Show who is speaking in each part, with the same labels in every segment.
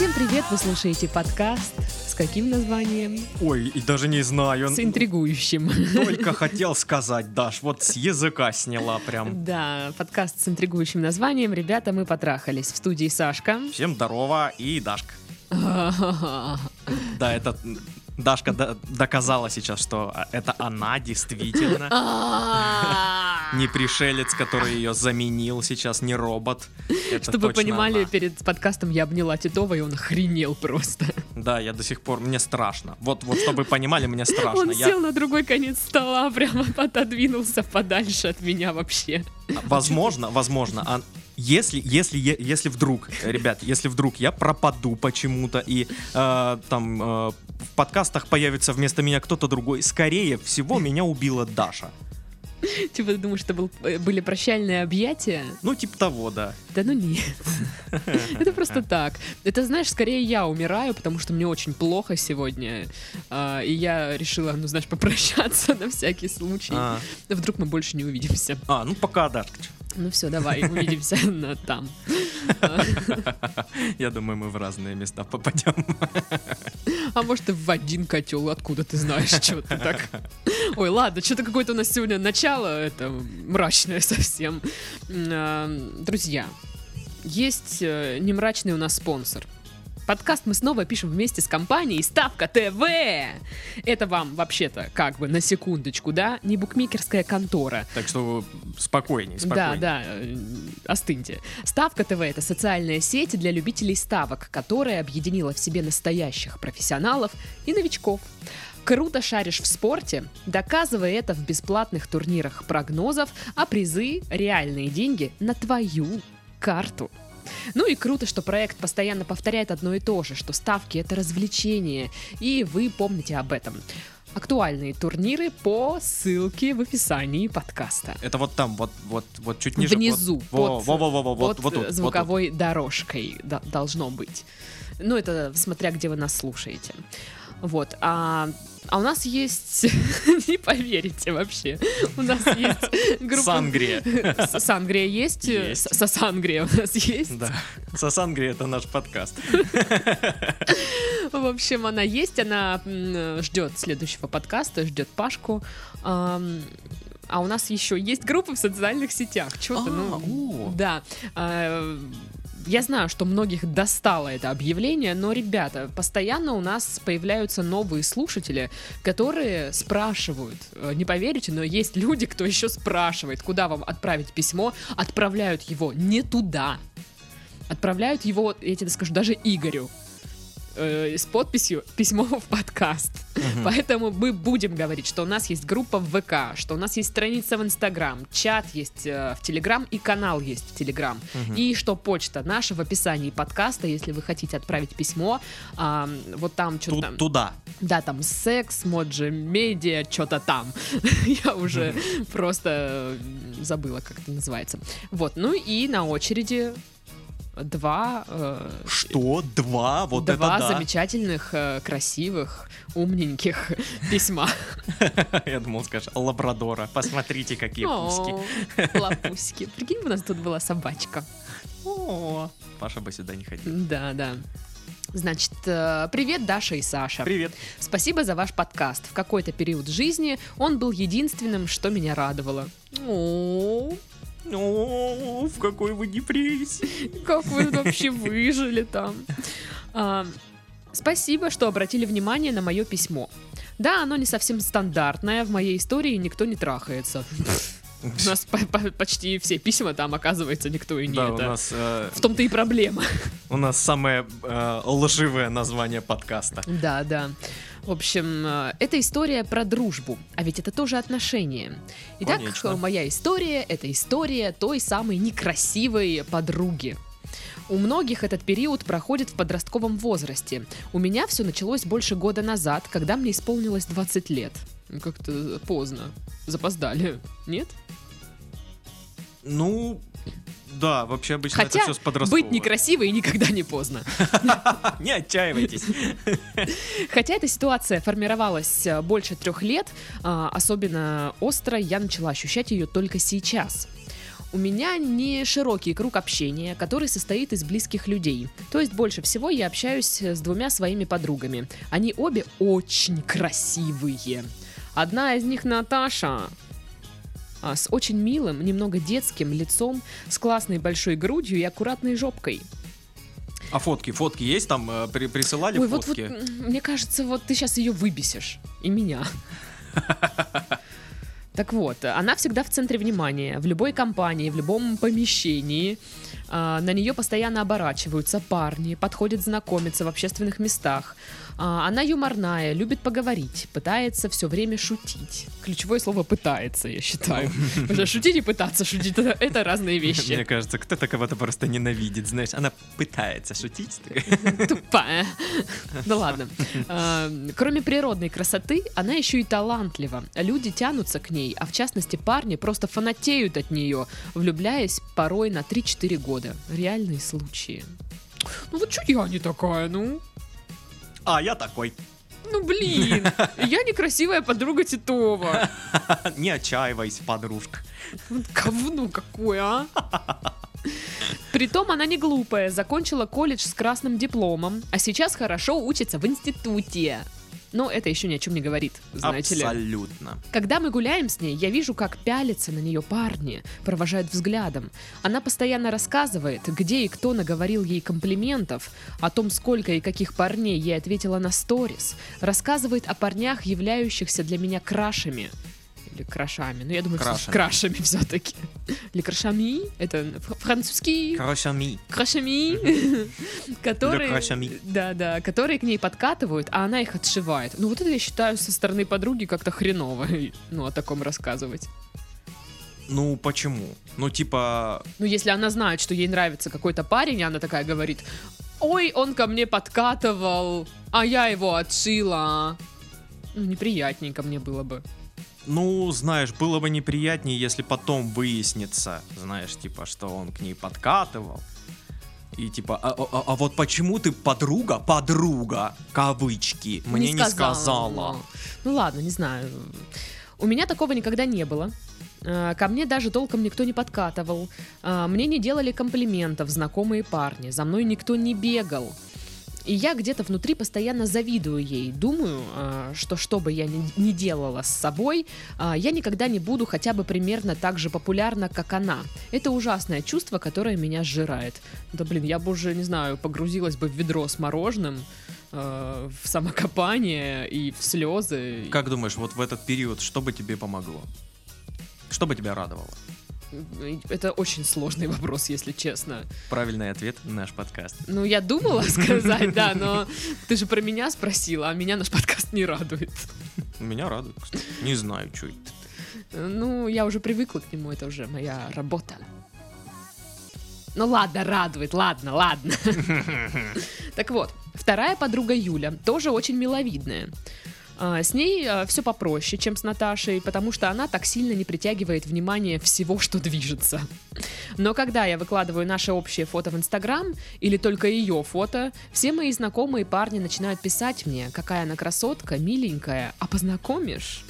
Speaker 1: Всем привет! Вы слушаете подкаст с каким названием?
Speaker 2: Ой, и даже не знаю.
Speaker 1: С интригующим.
Speaker 2: Только хотел сказать, Даш, вот с языка сняла прям.
Speaker 1: Да, подкаст с интригующим названием. Ребята, мы потрахались. В студии Сашка.
Speaker 2: Всем здорово и Дашка. Да, это Дашка до- доказала сейчас, что это она действительно. Не пришелец, который ее заменил сейчас, не робот.
Speaker 1: Чтобы вы понимали, перед подкастом я обняла Титова, и он охренел просто.
Speaker 2: Да, я до сих пор, мне страшно. Вот, вот чтобы вы понимали, мне страшно.
Speaker 1: Он
Speaker 2: Я-
Speaker 1: сел на другой конец стола, прямо отодвинулся подальше от меня вообще.
Speaker 2: Возможно, возможно. Если, если, если вдруг, ребят, если вдруг я пропаду почему-то и э, там э, в подкастах появится вместо меня кто-то другой, скорее всего меня убила Даша.
Speaker 1: Типа, ты думаешь, это был, э, были прощальные объятия?
Speaker 2: Ну, типа того, да.
Speaker 1: Да ну нет. Это просто так. Это, знаешь, скорее я умираю, потому что мне очень плохо сегодня. а, И я решила, ну, знаешь, попрощаться на всякий случай.
Speaker 2: А,
Speaker 1: Вдруг мы больше не увидимся.
Speaker 2: а, ну пока, Дашка.
Speaker 1: Ну все, давай, увидимся на там.
Speaker 2: Я думаю, мы в разные места попадем.
Speaker 1: А может, и в один котел, откуда ты знаешь, что ты так. Ой, ладно, что-то какое-то у нас сегодня начало, это мрачное совсем. А, Друзья, есть э, не мрачный у нас спонсор. Подкаст мы снова пишем вместе с компанией Ставка ТВ. Это вам вообще-то как бы на секундочку, да, не букмекерская контора.
Speaker 2: Так что спокойней,
Speaker 1: Да,
Speaker 2: спокойней.
Speaker 1: да, э, остыньте. Ставка ТВ это социальная сеть для любителей ставок, которая объединила в себе настоящих профессионалов и новичков. Круто шаришь в спорте, доказывай это в бесплатных турнирах прогнозов, а призы – реальные деньги на твою карту. Ну и круто, что проект постоянно повторяет одно и то же, что ставки это развлечение, и вы помните об этом. Актуальные турниры по ссылке в описании подкаста.
Speaker 2: Это вот там, вот, вот, вот чуть ниже.
Speaker 1: Внизу,
Speaker 2: Вот,
Speaker 1: под,
Speaker 2: во, во, во, во, вот,
Speaker 1: под,
Speaker 2: вот
Speaker 1: звуковой дорожкой да- должно быть. Ну, это смотря где вы нас слушаете. Вот. А, а у нас есть... Не поверите вообще. У нас есть группа...
Speaker 2: Сангрия.
Speaker 1: Сангрия есть?
Speaker 2: Есть.
Speaker 1: Сосангрия у нас есть.
Speaker 2: Да. Сосангрия это наш подкаст.
Speaker 1: В общем, она есть, она ждет следующего подкаста, ждет Пашку. А у нас еще есть группы в социальных сетях. Что-то,
Speaker 2: А,
Speaker 1: ну, да. Я знаю, что многих достало это объявление, но, ребята, постоянно у нас появляются новые слушатели, которые спрашивают, э, не поверите, но есть люди, кто еще спрашивает, куда вам отправить письмо, отправляют его не туда, отправляют его, я тебе скажу, даже Игорю э, с подписью «Письмо в подкаст».
Speaker 2: Мгм.
Speaker 1: Поэтому мы будем говорить, что у нас есть группа в ВК, что у нас есть страница в Инстаграм, чат есть э, в Телеграм и канал есть в Телеграм.
Speaker 2: Мгм.
Speaker 1: И что почта наша в описании подкаста, если вы хотите отправить письмо, а, вот там что-то там,
Speaker 2: Туда.
Speaker 1: да, там секс, моджи, медиа, что-то там. Я уже просто э, забыла, как это называется. Вот, ну и на очереди два э,
Speaker 2: Что? Два? Вот
Speaker 1: Два
Speaker 2: это да.
Speaker 1: замечательных, э, красивых, умненьких письма.
Speaker 2: Я думал, скажешь, лабрадора. Посмотрите, какие пуски.
Speaker 1: Лапуськи. Прикинь, у нас тут была собачка.
Speaker 2: О, Паша бы сюда не ходил.
Speaker 1: Да, да. Значит, э, привет, Даша и Саша.
Speaker 2: Привет.
Speaker 1: Спасибо за ваш подкаст. В какой-то период жизни он был единственным, что меня радовало. О,
Speaker 2: О, в какой вы депрессии.
Speaker 1: как вы вообще выжили там. А, Спасибо, что обратили внимание на мое письмо. Да, оно не совсем стандартное, в моей истории никто не трахается. У нас по- по- почти все письма там, оказывается, никто и не
Speaker 2: Да, у
Speaker 1: это.
Speaker 2: нас, э,
Speaker 1: В том-то и проблема.
Speaker 2: у нас самое э, лживое название подкаста.
Speaker 1: Да, да. В общем, э, это история про дружбу, а ведь это тоже отношения. Итак,
Speaker 2: Конечно.
Speaker 1: моя история — это история той самой некрасивой подруги. У многих этот период проходит в подростковом возрасте. У меня все началось больше года назад, когда мне исполнилось 20 лет. Ну, Как-то поздно. Запоздали. Нет?
Speaker 2: Ну, да, вообще обычно
Speaker 1: Хотя
Speaker 2: это все с подросткового.
Speaker 1: быть некрасивой никогда не поздно.
Speaker 2: Не отчаивайтесь.
Speaker 1: Хотя эта ситуация формировалась э, больше трех лет, а, особенно остро я начала ощущать ее только сейчас. У меня не широкий круг общения, который состоит из близких людей. То есть больше всего я общаюсь с двумя своими подругами. Они обе очень красивые. Одна из них Наташа, с очень милым, немного детским лицом, с классной большой грудью и аккуратной жопкой.
Speaker 2: А фотки, фотки есть там? э, При, присылали
Speaker 1: Ой, вот, вот,
Speaker 2: фотки?
Speaker 1: м, мне кажется, вот ты сейчас ее выбесишь. И меня. Так вот, она всегда в центре внимания, в любой компании, в любом помещении. А, На нее постоянно оборачиваются парни, подходят знакомиться в общественных местах. А, Она юморная, любит поговорить, пытается все время шутить. Ключевое слово «пытается», я считаю. Потому что шутить и пытаться шутить это, разные
Speaker 2: Мне
Speaker 1: вещи.
Speaker 2: кажется, кто-то кого-то просто ненавидит, знаешь, она пытается шутить.
Speaker 1: Тупая. Да ладно. А, Кроме природной красоты, она еще и талантлива. Люди тянутся к ней, а в частности парни просто фанатеют от нее, влюбляясь порой на 3-4 года. Реальные случаи. Ну вот что я не такая, ну?
Speaker 2: А, я такой.
Speaker 1: Ну блин, я некрасивая подруга Титова.
Speaker 2: Не отчаивайся, подружка.
Speaker 1: Вот Говно какое, а? Притом она не глупая, закончила колледж с красным дипломом, а сейчас хорошо учится в институте. Но это еще ни о чем не говорит, знаете ли.
Speaker 2: Абсолютно.
Speaker 1: Когда мы гуляем с ней, я вижу, как пялятся на нее парни, провожают взглядом. Она постоянно рассказывает, где и кто наговорил ей комплиментов, о том, сколько и каких парней ей ответила на сторис. Рассказывает о парнях, являющихся для меня крашами. Или крашами. Ну, я думаю,
Speaker 2: Крашами.
Speaker 1: крашами, крашами все-таки. Или крашами. Это французский
Speaker 2: Крашами.
Speaker 1: крашами, которые,
Speaker 2: крашами.
Speaker 1: да, да, которые к ней подкатывают, а она их отшивает. Ну вот это я считаю со стороны подруги как-то хреново, ну о таком рассказывать.
Speaker 2: Ну, почему? Ну, типа,
Speaker 1: Ну если она знает, что ей нравится какой-то парень, и она такая говорит, ой, он ко мне подкатывал, а я его отшила. Ну неприятненько мне было бы.
Speaker 2: Ну, знаешь, было бы неприятнее, если потом выяснится, знаешь, типа, что он к ней подкатывал. И типа, а, а- а вот почему ты подруга, подруга, кавычки, мне не сказала?
Speaker 1: Ну, Ну ладно, не знаю. У меня такого никогда не было. Э, Ко мне даже толком никто не подкатывал. Э, Мне не делали комплиментов знакомые парни. За мной никто не бегал. И я где-то внутри постоянно завидую ей. Думаю, э, что что бы я ни делала с собой, э, я никогда не буду хотя бы примерно так же популярна, как она. Это ужасное чувство, которое меня сжирает. Да блин, я бы уже, не знаю, погрузилась бы в ведро с мороженым, э, в самокопание и в слезы.
Speaker 2: Как думаешь, вот в этот период что бы тебе помогло? Что бы тебя радовало?
Speaker 1: Это очень сложный вопрос, если честно.
Speaker 2: Правильный ответ — наш подкаст.
Speaker 1: Ну, я думала сказать, да, но ты же про меня спросила, а меня наш подкаст не радует.
Speaker 2: Меня радует, кстати. Не знаю, что это.
Speaker 1: Ну, я уже привыкла к нему, это уже моя работа. Ну ладно, радует, ладно, ладно. Так вот, вторая подруга Юля, тоже очень миловидная. А, С ней все попроще, чем с Наташей, потому что она так сильно не притягивает внимание всего, что движется. Но когда я выкладываю наше общее фото в Инстаграм, или только ее фото, все мои знакомые парни начинают писать мне, какая она красотка, миленькая, а познакомишь?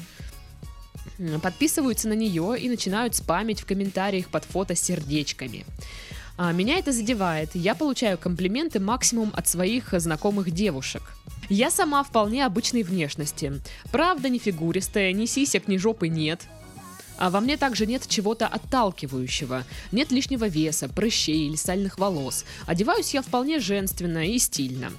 Speaker 1: Подписываются на нее и начинают спамить в комментариях под фото сердечками. А, Меня это задевает. Я получаю комплименты максимум от своих знакомых девушек. Я сама вполне обычной внешности. Правда, не фигуристая, ни сисек, ни жопы нет. А во мне также нет чего-то отталкивающего. Нет лишнего веса, прыщей или сальных волос. Одеваюсь я вполне женственно и стильно.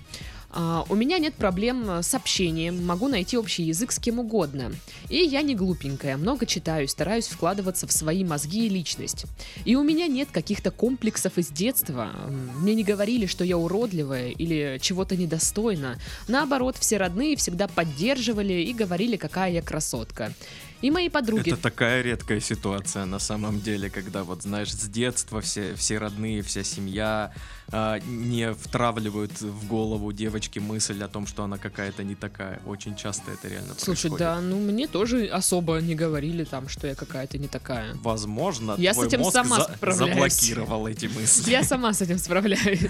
Speaker 1: А, у меня нет проблем с общением, могу найти общий язык с кем угодно. И я не глупенькая, много читаю, стараюсь вкладываться в свои мозги и личность. И у меня нет каких-то комплексов из детства. Мне не говорили, что я уродливая или чего-то недостойна. Наоборот, все родные всегда поддерживали и говорили, какая я красотка. И мои подруги...
Speaker 2: Это такая редкая ситуация на самом деле, когда вот, знаешь, с детства все, все родные, вся семья а, не втравливают в голову девочки мысль о том, что она какая-то не такая. Очень часто это реально
Speaker 1: Слушай,
Speaker 2: происходит.
Speaker 1: да, ну мне тоже особо не говорили там, что я какая-то не такая.
Speaker 2: Возможно,
Speaker 1: Я с
Speaker 2: твой
Speaker 1: этим
Speaker 2: мозг
Speaker 1: сама
Speaker 2: за-
Speaker 1: справляюсь.
Speaker 2: заблокировал эти мысли.
Speaker 1: Я сама с этим справляюсь.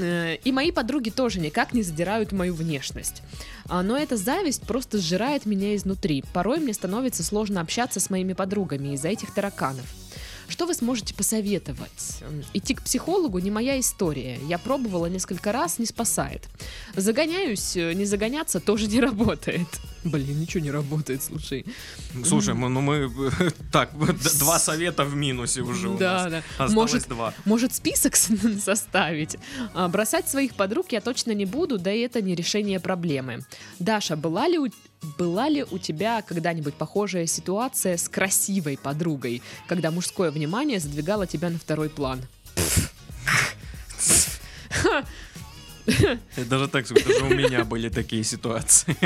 Speaker 1: Э, И мои подруги тоже никак не задирают мою внешность. А, Но эта зависть просто сжирает меня изнутри. Порой мне становится сложно общаться с моими подругами из-за этих тараканов. Что вы сможете посоветовать? М, Идти к психологу не моя история. Я пробовала несколько раз, не спасает. Загоняюсь, э, не загоняться тоже не работает. Блин, ничего не работает, слушай.
Speaker 2: Слушай, мы, ну мы так два совета в минусе уже у
Speaker 1: Да,
Speaker 2: нас.
Speaker 1: да.
Speaker 2: Осталось
Speaker 1: Может,
Speaker 2: два.
Speaker 1: Может, список составить? А, Бросать своих подруг я точно не буду, да и это не решение проблемы. Даша, была ли у, была ли у тебя когда-нибудь похожая ситуация с красивой подругой, когда мужское внимание задвигало тебя на второй план?
Speaker 2: Даже так скажу, даже у меня были такие ситуации.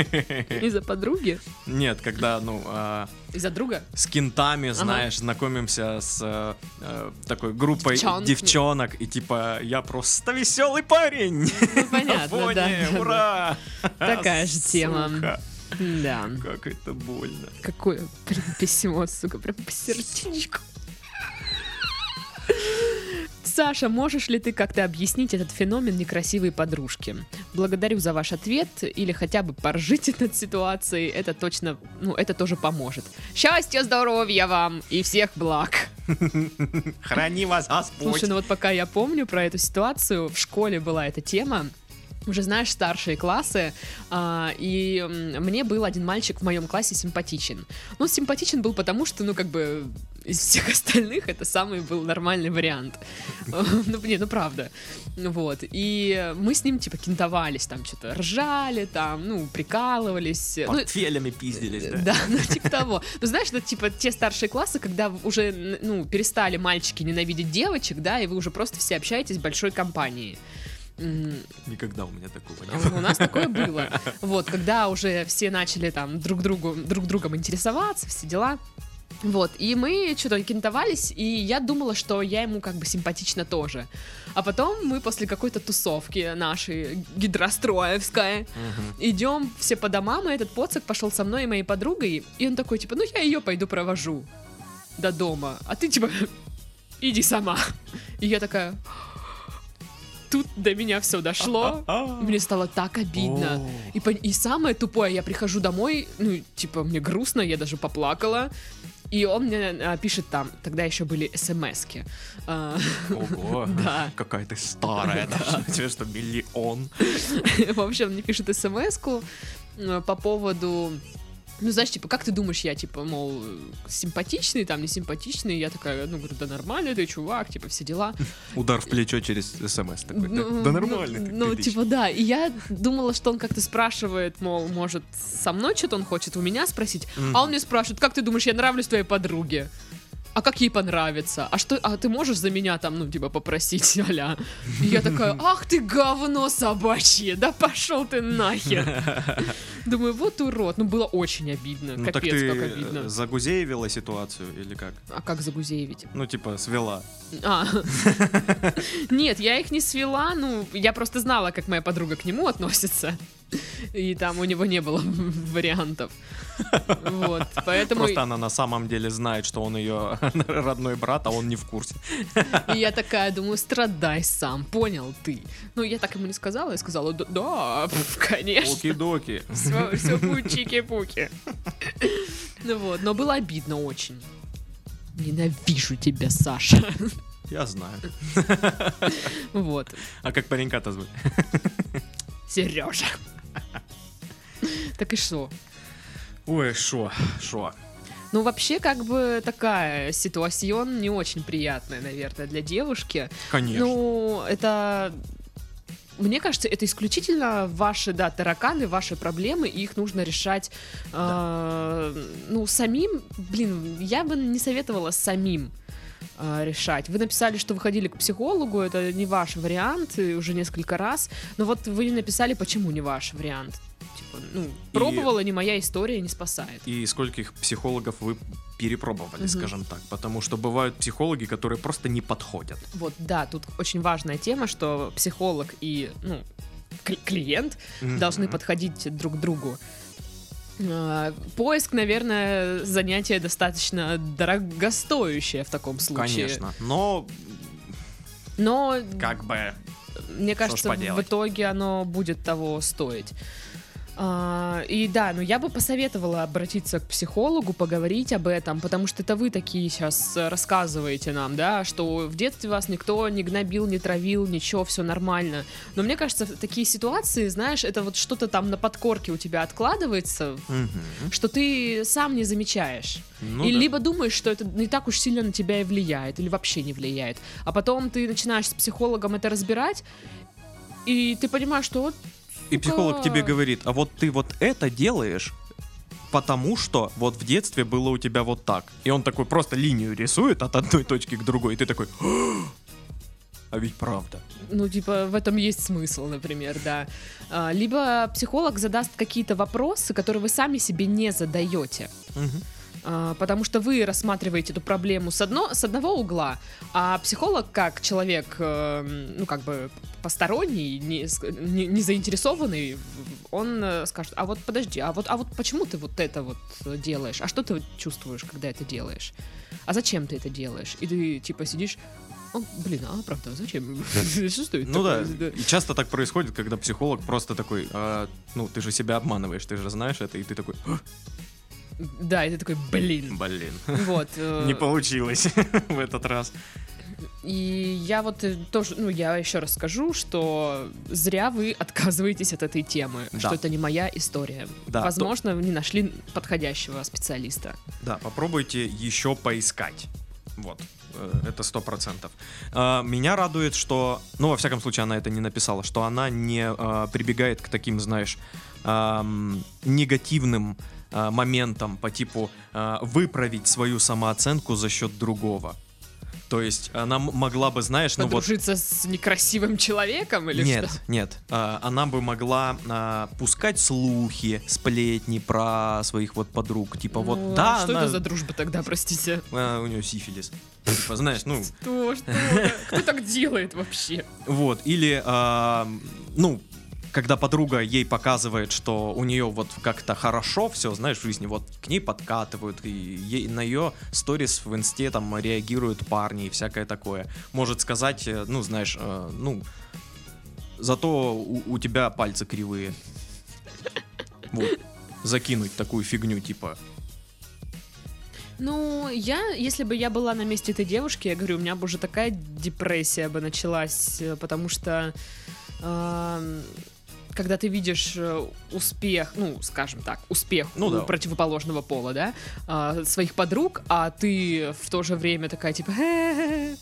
Speaker 1: Из-за подруги?
Speaker 2: Нет, когда, ну, а,
Speaker 1: Из-за друга?
Speaker 2: с кентами, знаешь, знакомимся с э, э, такой группой девчонок, и типа, я просто веселый парень.
Speaker 1: Ну, понятно, да,
Speaker 2: ура!
Speaker 1: Такая же тема. Да.
Speaker 2: Как это больно.
Speaker 1: Какое, блин, письмо, сука, прям по сердечку. Саша, можешь ли ты как-то объяснить этот феномен некрасивой подружки? Благодарю за ваш ответ или хотя бы поржите над ситуацией. Это точно, ну, это тоже поможет. Счастья, здоровья вам и всех благ.
Speaker 2: Храни вас Господь.
Speaker 1: Слушай, ну вот пока я помню про эту ситуацию, в школе была эта тема. Уже знаешь, старшие классы, а, и мне был один мальчик в моем классе симпатичен. Ну, симпатичен был потому, что, ну, как бы, из всех остальных это самый был нормальный вариант. Ну, не, ну, правда. Ну, Вот. И мы с ним, типа, кентовались, там, что-то ржали, там, ну, прикалывались. Ну,
Speaker 2: Портфелями пиздились, да?
Speaker 1: да, ну типа того. Ну знаешь, это типа те старшие классы, когда уже, ну, перестали мальчики ненавидеть девочек, да, и вы уже просто все общаетесь большой компанией.
Speaker 2: Никогда у меня такого не было.
Speaker 1: У нас такое было. Вот, когда уже все начали там друг другу, друг другом интересоваться, все дела. Вот, и мы что-то кентовались, и я думала, что я ему как бы симпатична тоже. А потом мы после какой-то тусовки нашей гидростроевской
Speaker 2: Мгм.
Speaker 1: идем все по домам, и этот поцик пошел со мной и моей подругой, и он такой, типа, ну я ее пойду провожу до дома, а ты, типа, иди сама. И я такая, тут до меня все дошло, мне стало так обидно. И, и самое тупое, я прихожу домой, ну, типа, мне грустно, я даже поплакала. И он мне а, пишет там, тогда еще были смс-ки. А,
Speaker 2: Ого,
Speaker 1: Да.
Speaker 2: какая ты старая, даже тебе что, миллион.
Speaker 1: В общем, мне пишет смс-ку э, по поводу... Ну, знаешь, типа, как ты думаешь, я, типа, мол, симпатичный, там, не симпатичный? Я такая, ну, говорю, да нормально ты, чувак, типа, все дела.
Speaker 2: Удар в плечо через смс такой. да?
Speaker 1: Ну,
Speaker 2: Да нормально.
Speaker 1: Ну, ну, типа, да. И я думала, что он как-то спрашивает, мол, может, со мной что-то он хочет у меня спросить. А он мне спрашивает, как ты думаешь, я нравлюсь твоей подруге? А как ей понравится? А что, а ты можешь за меня там, ну, типа, попросить, аля? И я такая, ах ты говно собачье, да пошел ты нахер. Думаю, вот урод. Ну, было очень обидно.
Speaker 2: Ну так
Speaker 1: Капец,
Speaker 2: ты
Speaker 1: как обидно.
Speaker 2: загузеевила ситуацию или как?
Speaker 1: А как загузеевить?
Speaker 2: Ну типа свела.
Speaker 1: А. Нет, я их не свела, ну, я просто знала, как моя подруга к нему относится. И там у него не было вариантов. Вот, поэтому
Speaker 2: Просто она на самом деле знает, что он ее родной брат, а он не в курсе.
Speaker 1: и я такая думаю, страдай сам, понял ты. Ну, я так ему не сказала, я сказала, «Да, конечно,
Speaker 2: Оки-доки.
Speaker 1: все, все будет чики-пуки. Ну вот, но было обидно очень. Ненавижу тебя, Саша.
Speaker 2: Я знаю.
Speaker 1: Вот.
Speaker 2: А как паренька-то зовут?
Speaker 1: Сережа. Так и что?
Speaker 2: Ой, шо, шо.
Speaker 1: Ну, вообще, как бы такая ситуацион не очень приятная, наверное, для девушки.
Speaker 2: Конечно.
Speaker 1: Ну, это... Мне кажется, это исключительно ваши, да, тараканы, ваши проблемы, и их нужно решать, э, ну, самим. Блин, я бы не советовала самим э, решать. Вы написали, что вы ходили к психологу, это не ваш вариант, и уже несколько раз. Но вот вы написали, почему не ваш вариант. Типа, ну, пробовала, не моя история, не спасает.
Speaker 2: И скольких психологов вы перепробовали,
Speaker 1: Мгм.
Speaker 2: скажем так. Потому что бывают психологи, которые просто не подходят.
Speaker 1: Вот, да, тут очень важная тема, что психолог и, ну, кли- клиент должны
Speaker 2: Мгм.
Speaker 1: подходить друг к другу. А, Поиск, наверное, занятие достаточно дорогостоящее в таком случае.
Speaker 2: Конечно. Но
Speaker 1: Но
Speaker 2: как бы
Speaker 1: мне кажется, в итоге оно будет того стоить. А, и да, ну я бы посоветовала обратиться к психологу, поговорить об этом, потому что это вы такие сейчас рассказываете нам, да, что в детстве вас никто не гнобил, не травил, ничего, все нормально. Но мне кажется, такие ситуации, знаешь, это вот что-то там на подкорке у тебя откладывается,
Speaker 2: Мгм.
Speaker 1: что ты сам не замечаешь.
Speaker 2: Ну
Speaker 1: и
Speaker 2: да.
Speaker 1: либо думаешь, что это не так уж сильно на тебя и влияет, или вообще не влияет. А потом ты начинаешь с психологом это разбирать, и ты понимаешь, что вот
Speaker 2: И психолог тебе говорит, а вот ты вот это делаешь, потому что вот в детстве было у тебя вот так. И он такой просто линию рисует от одной точки к другой, и ты такой, а ведь правда.
Speaker 1: Ну, типа, в этом есть смысл, например, да. А, Либо психолог задаст какие-то вопросы, которые вы сами себе не задаете. А, Потому что вы рассматриваете эту проблему с, одно, с одного угла, а психолог, как человек, э, ну, как бы посторонний, не, не- не заинтересованный, он э, скажет, а вот подожди, а вот, а вот почему ты вот это вот делаешь? А что ты чувствуешь, когда это делаешь? А зачем ты это делаешь? И ты, типа, сидишь, «О, блин, а правда, зачем? Что стоит
Speaker 2: Ну да, и часто так происходит, когда психолог просто такой, «А, ну ты же себя обманываешь, ты же знаешь это, и ты такой, «А,
Speaker 1: Да, и ты такой, блин.
Speaker 2: блин,
Speaker 1: Вот. э,
Speaker 2: не получилось в этот раз.
Speaker 1: И я вот э, тоже, ну, я еще раз скажу, что зря вы отказываетесь от этой темы,
Speaker 2: Да.
Speaker 1: что это не моя история.
Speaker 2: Да, то-
Speaker 1: Возможно, вы не нашли подходящего специалиста.
Speaker 2: Да, попробуйте еще поискать. Вот, э, это сто процентов. А, Меня радует, что, ну, во всяком случае, она это не написала, что она не а, прибегает к таким, знаешь, негативным моментам по типу выправить свою самооценку за счет другого. То есть она могла бы, знаешь, ну вот...
Speaker 1: Подружиться с некрасивым человеком или
Speaker 2: Нет,
Speaker 1: что?
Speaker 2: нет. А, Она бы могла а, пускать слухи, сплетни про своих вот подруг. Типа
Speaker 1: Ну,
Speaker 2: вот,
Speaker 1: а
Speaker 2: да,
Speaker 1: Что
Speaker 2: она-
Speaker 1: это за дружба тогда, простите?
Speaker 2: а, у нее сифилис. Типа, знаешь, ну,
Speaker 1: Что, что? Кто так делает вообще?
Speaker 2: вот. Или, а, ну, когда подруга ей показывает, что у нее вот как-то хорошо все, знаешь, в жизни, вот к ней подкатывают, и ей, на ее сторис в инсте там реагируют парни и всякое такое. Может сказать, э, ну, знаешь, э, ну, зато у, у тебя пальцы кривые. Вот. Закинуть такую фигню, типа.
Speaker 1: Ну, я, если бы я была на месте этой девушки, я говорю, у меня бы уже такая депрессия бы началась, э, потому что эм, когда ты видишь э, успех, ну, скажем так, успех
Speaker 2: Ну
Speaker 1: у
Speaker 2: да.
Speaker 1: противоположного пола, да, а, своих подруг, а ты в то же время такая типа «Хе-хе-хе,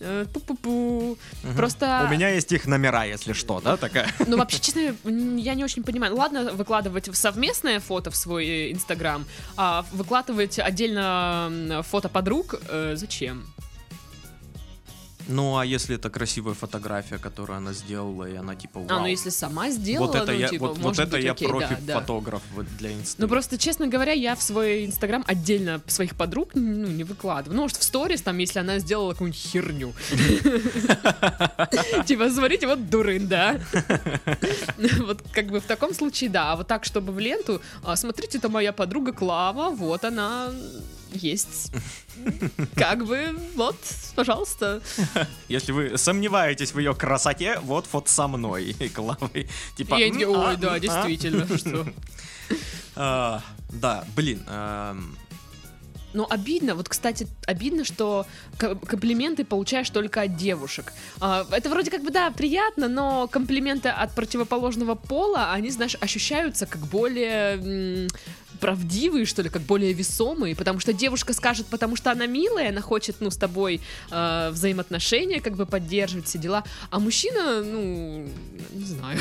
Speaker 1: э, пу-пу-пу.
Speaker 2: Мгм.
Speaker 1: Просто...
Speaker 2: У меня есть их номера, если что, да, такая.
Speaker 1: Ну, вообще, честно, я не очень понимаю. Ладно, выкладывать совместное фото в свой э, Инстаграм, а выкладывать отдельно фото подруг э, зачем?
Speaker 2: Ну, а если это красивая фотография, которую она сделала, и она типа, вау.
Speaker 1: А, ну если сама сделала,
Speaker 2: вот это
Speaker 1: ну,
Speaker 2: я,
Speaker 1: типа,
Speaker 2: вот, вот это
Speaker 1: быть,
Speaker 2: я
Speaker 1: окей, да, да.
Speaker 2: профи-фотограф вот для инста.
Speaker 1: Ну, просто, честно говоря, я в свой Инстаграм отдельно своих подруг ну, не выкладываю. Ну, может, в сторис, там, если она сделала какую-нибудь херню. Типа, смотрите, вот дурын, да? Вот как бы в таком случае, да. А вот так, чтобы в ленту, а, смотрите, это моя подруга Клава, вот она есть. Как бы, вот, пожалуйста.
Speaker 2: Если вы сомневаетесь в ее красоте, вот фото со мной и Клавой. Типа,
Speaker 1: я
Speaker 2: «М,
Speaker 1: такая,
Speaker 2: а,
Speaker 1: ой, да,
Speaker 2: а».
Speaker 1: действительно, что...
Speaker 2: А, Да, блин, эм,
Speaker 1: Ну, обидно. Вот, кстати, обидно, что комплименты получаешь только от девушек. Это вроде как бы, да, приятно, но комплименты от противоположного пола, они, знаешь, ощущаются как более правдивые, что ли, как более весомые, потому что девушка скажет, потому что она милая, она хочет, ну, с тобой э, взаимоотношения как бы поддерживать, все дела, а мужчина, ну, не знаю.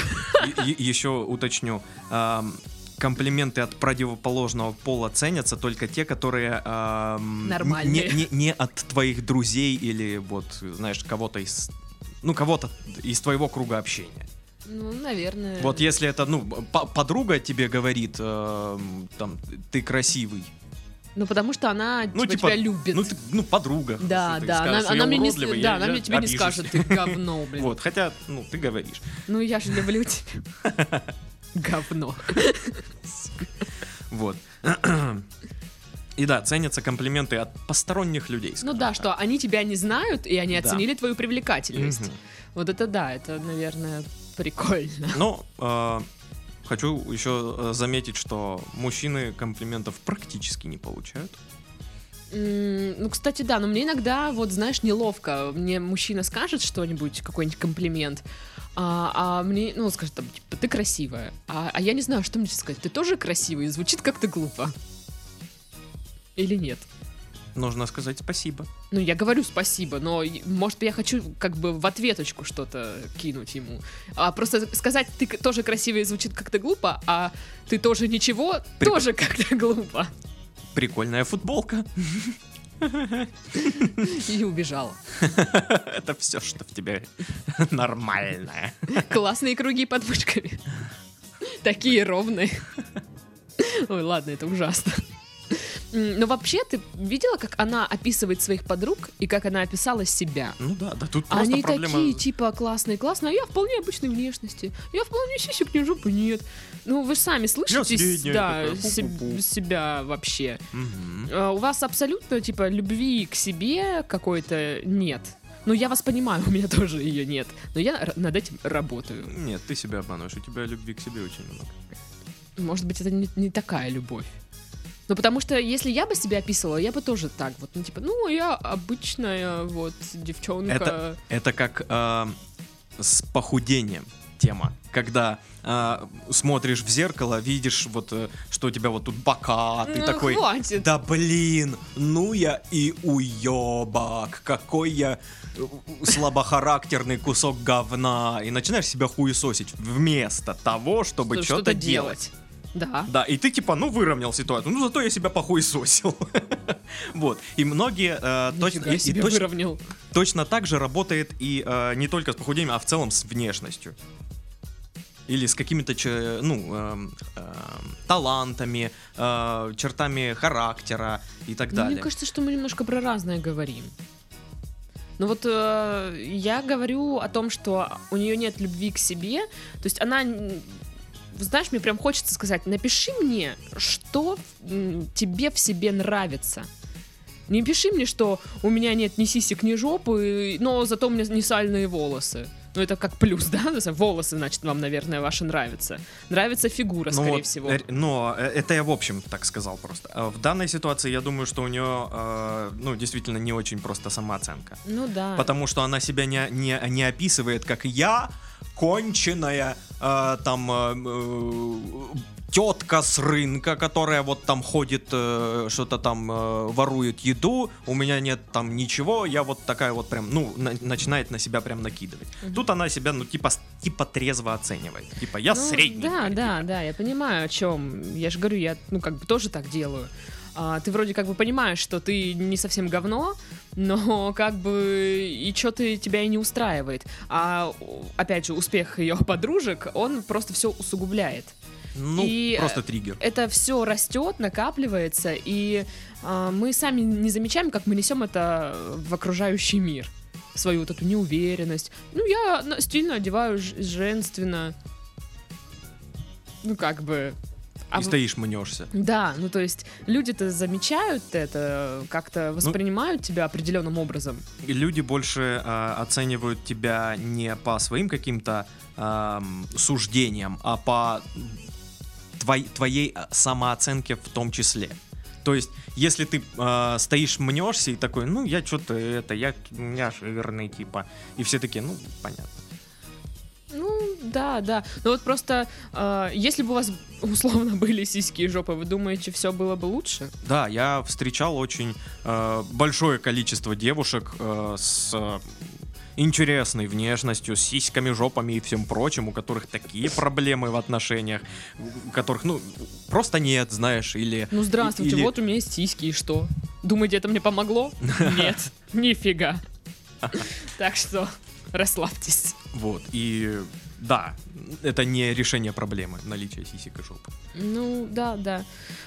Speaker 2: е- еще уточню. эм, Комплименты от противоположного пола ценятся только те, которые эм,
Speaker 1: Нормальные.
Speaker 2: Не, не, не от твоих друзей или вот, знаешь, кого-то из... Ну, кого-то из твоего круга общения.
Speaker 1: Ну, наверное.
Speaker 2: Вот если это, ну, по- подруга тебе говорит, эм, там, ты красивый.
Speaker 1: Ну, потому что она
Speaker 2: Ну,
Speaker 1: типа,
Speaker 2: типа,
Speaker 1: тебя любит.
Speaker 2: Ну, ты- ну, подруга.
Speaker 1: Да, да,
Speaker 2: скажешь,
Speaker 1: она, она мне не, да,
Speaker 2: я-
Speaker 1: она мне тебе не скажет, ты говно, блин.
Speaker 2: Вот, хотя, ну, ты говоришь.
Speaker 1: Ну, я же люблю тебя. Говно.
Speaker 2: Вот. И да, ценятся комплименты от посторонних людей.
Speaker 1: Ну да,
Speaker 2: так.
Speaker 1: что они тебя не знают, и они
Speaker 2: Да.
Speaker 1: оценили твою привлекательность.
Speaker 2: Мгм.
Speaker 1: Вот это да, это, наверное, прикольно.
Speaker 2: Ну, э, хочу еще э, заметить, что мужчины комплиментов практически не получают.
Speaker 1: Ну, кстати, да, но мне иногда, вот, знаешь, неловко. Мне мужчина скажет что-нибудь, какой-нибудь комплимент, а, а мне, ну, скажет, там, типа, ты красивая. А, а я не знаю, что мне сказать. Ты тоже красивая, и звучит как-то глупо. Или нет?
Speaker 2: Нужно сказать спасибо.
Speaker 1: Ну, я говорю спасибо, но, может, я хочу как бы в ответочку что-то кинуть ему. А просто сказать, ты тоже красивая, звучит как-то глупо, а ты тоже ничего,
Speaker 2: Прик-
Speaker 1: тоже как-то глупо.
Speaker 2: Прикольная футболка.
Speaker 1: И убежала.
Speaker 2: Это все, что в тебе нормальное.
Speaker 1: Классные круги под мышками. Такие ровные. Ой, ладно, это ужасно. Но вообще, ты видела, как она описывает своих подруг и как она описала себя?
Speaker 2: Ну да, да тут просто
Speaker 1: Они
Speaker 2: проблема...
Speaker 1: такие, типа, классные, классные, а я вполне обычной внешности. Я вполне сисек, ни жопы нет. Ну, вы сами слышите
Speaker 2: средняя
Speaker 1: да,
Speaker 2: такая,
Speaker 1: себя вообще.
Speaker 2: Мгм.
Speaker 1: А, У вас абсолютно, типа, любви к себе какой-то нет. Ну, я вас понимаю, у меня тоже ее нет. Но я над этим работаю.
Speaker 2: Нет, ты себя обманываешь, у тебя любви к себе очень много.
Speaker 1: Может быть, это не, не такая любовь. Ну, потому что если я бы себя описывала, я бы тоже так вот, ну, типа, ну, я обычная вот девчонка.
Speaker 2: Это- Это как э, с похудением тема, когда э, смотришь в зеркало, видишь вот, э, что у тебя вот тут бока, ты
Speaker 1: Ну,
Speaker 2: такой...
Speaker 1: хватит.
Speaker 2: Да блин, ну я и уебак, какой я э, слабохарактерный кусок говна. И начинаешь себя хуесосить вместо того, чтобы
Speaker 1: Что-
Speaker 2: что-то делать.
Speaker 1: Да.
Speaker 2: Да, и ты типа, ну, выровнял ситуацию. Ну, зато я себя похуесосил. Вот. И многие э, точно, и
Speaker 1: себе
Speaker 2: точно,
Speaker 1: выровнял.
Speaker 2: точно так же работает и э, не только с похудением, а в целом с внешностью. Или с какими-то, ну, эм, эм, талантами, э, чертами характера и так
Speaker 1: Ну,
Speaker 2: далее.
Speaker 1: Мне кажется, что мы немножко про разное говорим. Ну вот э, я говорю о том, что у нее нет любви к себе. То есть она, знаешь, мне прям хочется сказать, напиши мне, что тебе в себе нравится. Не пиши мне, что у меня нет ни сисек, ни жопы, но зато у меня не сальные волосы. Ну, это как плюс, да? Есть Волосы, значит, вам, наверное, ваши нравятся. Нравится фигура,
Speaker 2: Ну
Speaker 1: скорее
Speaker 2: вот,
Speaker 1: всего.
Speaker 2: э, Но э, это я в общем так сказал просто. А В данной ситуации я думаю, что у нее, э, ну, действительно не очень просто самооценка.
Speaker 1: Ну да.
Speaker 2: Потому что она себя не, не, не описывает как я, конченая, э, там, тетка с рынка, которая вот там ходит, э, что-то там э, ворует еду, у меня нет там ничего, я вот такая вот прям, ну, на- начинает на себя прям накидывать.
Speaker 1: Мгм.
Speaker 2: Тут она себя, ну, типа, типа трезво оценивает. Типа, я
Speaker 1: Ну,
Speaker 2: средненькая.
Speaker 1: Да, да, да, я понимаю, о чем. Я же говорю, я, ну, как бы тоже так делаю. А, ты вроде как бы понимаешь, что ты не совсем говно, но как бы и что-то тебя и не устраивает. А опять же, успех ее подружек, он просто все усугубляет.
Speaker 2: Ну,
Speaker 1: И, э,
Speaker 2: просто триггер.
Speaker 1: Это все растет, накапливается, и а, мы сами не замечаем, как мы несем это в окружающий мир. Свою вот эту неуверенность. Ну, я на- стильно одеваю женственно. Ну, как бы... а
Speaker 2: И
Speaker 1: в-
Speaker 2: стоишь, мнешься.
Speaker 1: Да, ну то есть люди-то замечают это,
Speaker 2: Ну,
Speaker 1: как-то воспринимают тебя определенным образом.
Speaker 2: И люди больше а, оценивают тебя не по своим каким-то ам, суждениям, а по твой- твоей а, самооценке в том числе. То есть, если ты а, стоишь, мнешься и такой, ну, я что-то это, я, я жирный, типа. И все такие, ну, понятно.
Speaker 1: Ну, да, да. Но вот просто, э, если бы у вас условно были сиськи и жопы, вы думаете, все было бы лучше?
Speaker 2: Да, я встречал очень э, большое количество девушек э, с э, интересной внешностью, с сиськами, жопами и всем прочим, у которых такие проблемы в отношениях, у которых, ну, просто нет, знаешь, или...
Speaker 1: Ну, здравствуйте,
Speaker 2: или-
Speaker 1: вот у меня есть сиськи, и что? Думаете, это мне помогло? Нет, нифига. Так что расслабьтесь.
Speaker 2: Вот, и да, это не решение проблемы наличия сисек и жопы.
Speaker 1: Ну, да, да.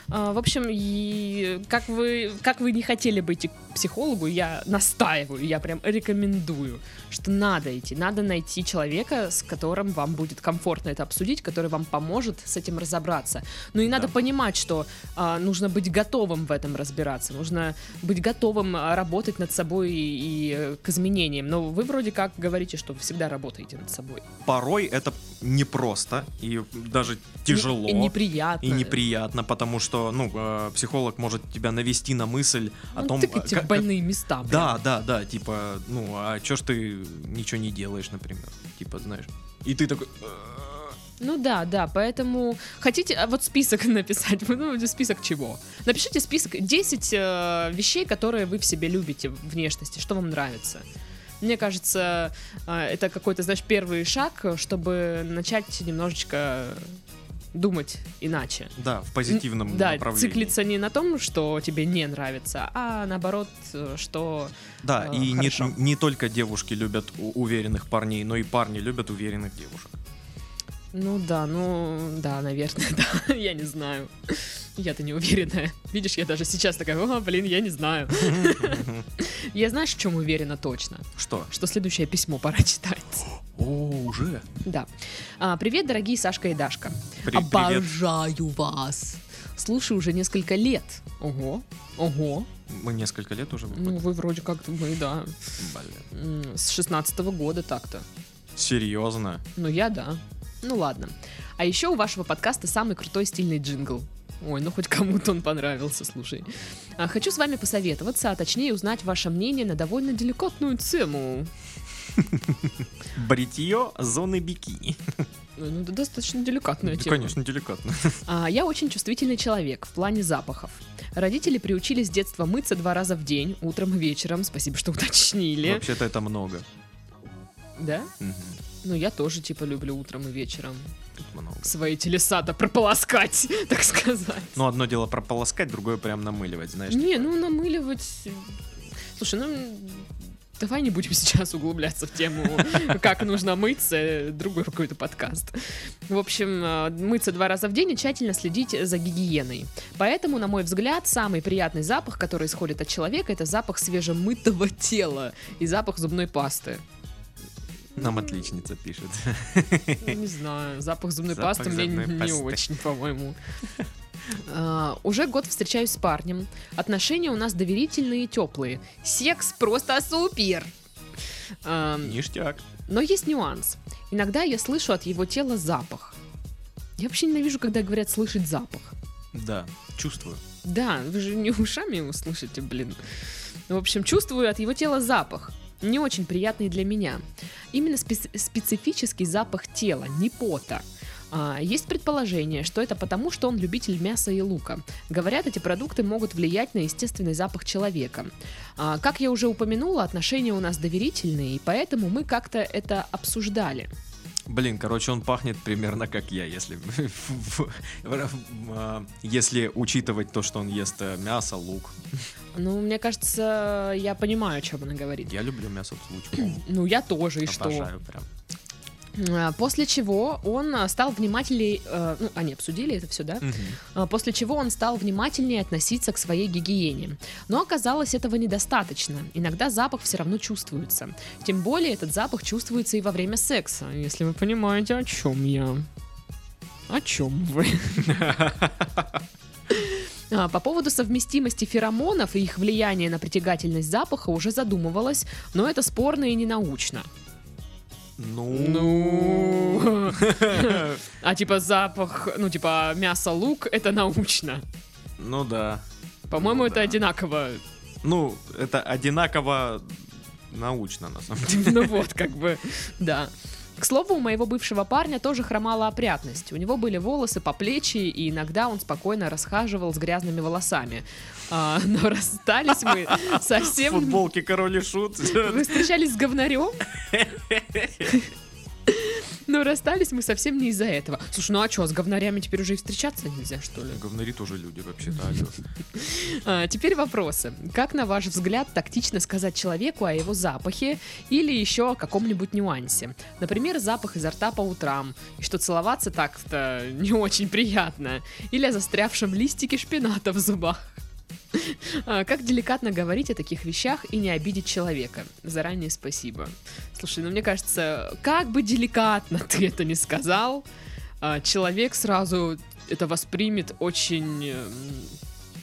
Speaker 1: А, в общем, и как вы, как вы не хотели бы идти к психологу, я настаиваю, я прям рекомендую, что надо идти, надо найти человека, с которым вам будет комфортно это обсудить, который вам поможет с этим разобраться. Ну и надо
Speaker 2: Да.
Speaker 1: понимать, что а, нужно быть готовым в этом разбираться, нужно быть готовым а, работать над собой и, и, к изменениям. Но вы вроде как говорите, что вы всегда работаете над собой.
Speaker 2: Порой это непросто и даже тяжело.
Speaker 1: И неприятно.
Speaker 2: И неприятно, потому что, ну, э, психолог может тебя навести на мысль о
Speaker 1: Ну,
Speaker 2: том...
Speaker 1: тыкать
Speaker 2: э,
Speaker 1: в
Speaker 2: как-
Speaker 1: больные места. прям.
Speaker 2: Да, да, да, типа, ну, а чё ж ты ничего не делаешь, например? Типа, знаешь. И ты такой... «Э,
Speaker 1: Ну да, да, поэтому хотите а вот список написать, ну список чего? Напишите список 10 э, вещей, которые вы в себе любите в внешности, что вам нравится. Мне кажется, э, это какой-то, знаешь, первый шаг, чтобы начать немножечко думать иначе.
Speaker 2: Да, в позитивном
Speaker 1: Н- Да,
Speaker 2: направлении.
Speaker 1: циклиться не на том, что тебе не нравится, а наоборот, что...
Speaker 2: Да,
Speaker 1: э,
Speaker 2: и не,
Speaker 1: хорошо.
Speaker 2: не только девушки любят уверенных парней, но и парни любят уверенных девушек.
Speaker 1: Ну да, ну да, наверное, да, я не знаю. Я-то не уверенная. Видишь, я даже сейчас такая, о, блин, я не знаю. Я знаешь, в чем уверена точно?
Speaker 2: Что?
Speaker 1: Что следующее письмо пора читать.
Speaker 2: О, уже?
Speaker 1: Да. А, привет, дорогие Сашка и Дашка.
Speaker 2: При- привет.
Speaker 1: Обожаю вас. Слушаю уже несколько лет. Ого, ого.
Speaker 2: Мы несколько лет уже
Speaker 1: Ну, вы вроде как мы, да.
Speaker 2: Блин.
Speaker 1: С шестнадцатого года так-то.
Speaker 2: Серьезно?
Speaker 1: Ну, я да. Ну, ладно. А еще у вашего подкаста самый крутой стильный джингл. Ой, ну хоть кому-то он понравился, слушай. А, хочу с вами посоветоваться, а точнее узнать ваше мнение на довольно деликатную тему.
Speaker 2: Бритье зоны бикини.
Speaker 1: Ну, да, достаточно деликатная тема.
Speaker 2: Конечно, деликатно.
Speaker 1: А, я очень чувствительный человек в плане запахов. Родители приучили с детства мыться два раза в день, утром и вечером. Спасибо, что уточнили.
Speaker 2: Вообще-то это много.
Speaker 1: Да?
Speaker 2: Мгм.
Speaker 1: Ну, я тоже, типа, люблю утром и вечером
Speaker 2: Тут много.
Speaker 1: свои телесата прополоскать, так сказать.
Speaker 2: Ну, одно дело прополоскать, другое прям намыливать, знаешь.
Speaker 1: Не, ну намыливать. Слушай, ну давай не будем сейчас углубляться в тему, как нужно мыться, э, другой какой-то подкаст. В общем, э, мыться два раза в день и тщательно следить за гигиеной. Поэтому, на мой взгляд, самый приятный запах, который исходит от человека, это запах свежемытого тела и запах зубной пасты.
Speaker 2: Нам отличница пишет.
Speaker 1: Ну, Не знаю, запах зубной
Speaker 2: Запах
Speaker 1: пасты мне
Speaker 2: зубной
Speaker 1: не
Speaker 2: пасты.
Speaker 1: очень, по-моему. А, уже год встречаюсь с парнем. Отношения у нас доверительные и теплые. Секс просто супер.
Speaker 2: Ништяк.
Speaker 1: но есть нюанс. Иногда я слышу от его тела запах. Я вообще ненавижу, когда говорят слышать запах.
Speaker 2: Да, чувствую.
Speaker 1: Да, вы же не ушами его слышите, блин. В общем, чувствую от его тела запах. Не очень приятный для меня. Именно специ- специфический запах тела, не пота. А, есть предположение, что это потому, что он любитель мяса и лука. Говорят, эти продукты могут влиять на естественный запах человека. А, как я уже упомянула, отношения у нас доверительные, и поэтому мы как-то это обсуждали.
Speaker 2: Блин, короче, он пахнет примерно как я, если а, если учитывать то, что он ест э, мясо, лук.
Speaker 1: Ну, мне кажется, я понимаю, о чем она говорит.
Speaker 2: Я люблю мясо с лучком.
Speaker 1: Ну, я тоже, и что?
Speaker 2: Обожаю прям.
Speaker 1: А, После чего он а, стал внимательнее, э, ну, они обсудили это все, да? А, После чего он стал внимательнее относиться к своей гигиене. Но оказалось, этого недостаточно. Иногда запах все равно чувствуется. Тем более этот запах чувствуется и во время секса, если вы понимаете, о чем я. О чем вы? А, По поводу совместимости феромонов и их влияния на притягательность запаха уже задумывалась, но это спорно и ненаучно.
Speaker 2: Ну...
Speaker 1: Ну. А типа запах, ну типа мясо лук, это научно.
Speaker 2: Ну да.
Speaker 1: По-моему,
Speaker 2: Ну
Speaker 1: это
Speaker 2: да.
Speaker 1: одинаково.
Speaker 2: Ну, это одинаково научно, на самом деле.
Speaker 1: Ну вот, как бы, да. К слову, у моего бывшего парня тоже хромала опрятность. У него были волосы по плечи, и иногда он спокойно расхаживал с грязными волосами. А, но расстались мы совсем...
Speaker 2: Футболки король и шут.
Speaker 1: Вы встречались с говнарем? Но расстались мы совсем не из-за этого. Слушай, ну а что, с говнарями теперь уже и встречаться нельзя, что ли?
Speaker 2: Говнари тоже люди, вообще-то.
Speaker 1: А, теперь вопросы. Как, на ваш взгляд, тактично сказать человеку о его запахе или еще о каком-нибудь нюансе? Например, запах изо рта по утрам, и что целоваться так-то не очень приятно, или о застрявшем листике шпината в зубах. А, Как деликатно говорить о таких вещах и не обидеть человека? Заранее спасибо. Слушай, ну мне кажется, как бы деликатно ты это не сказал, а, человек сразу это воспримет очень эм,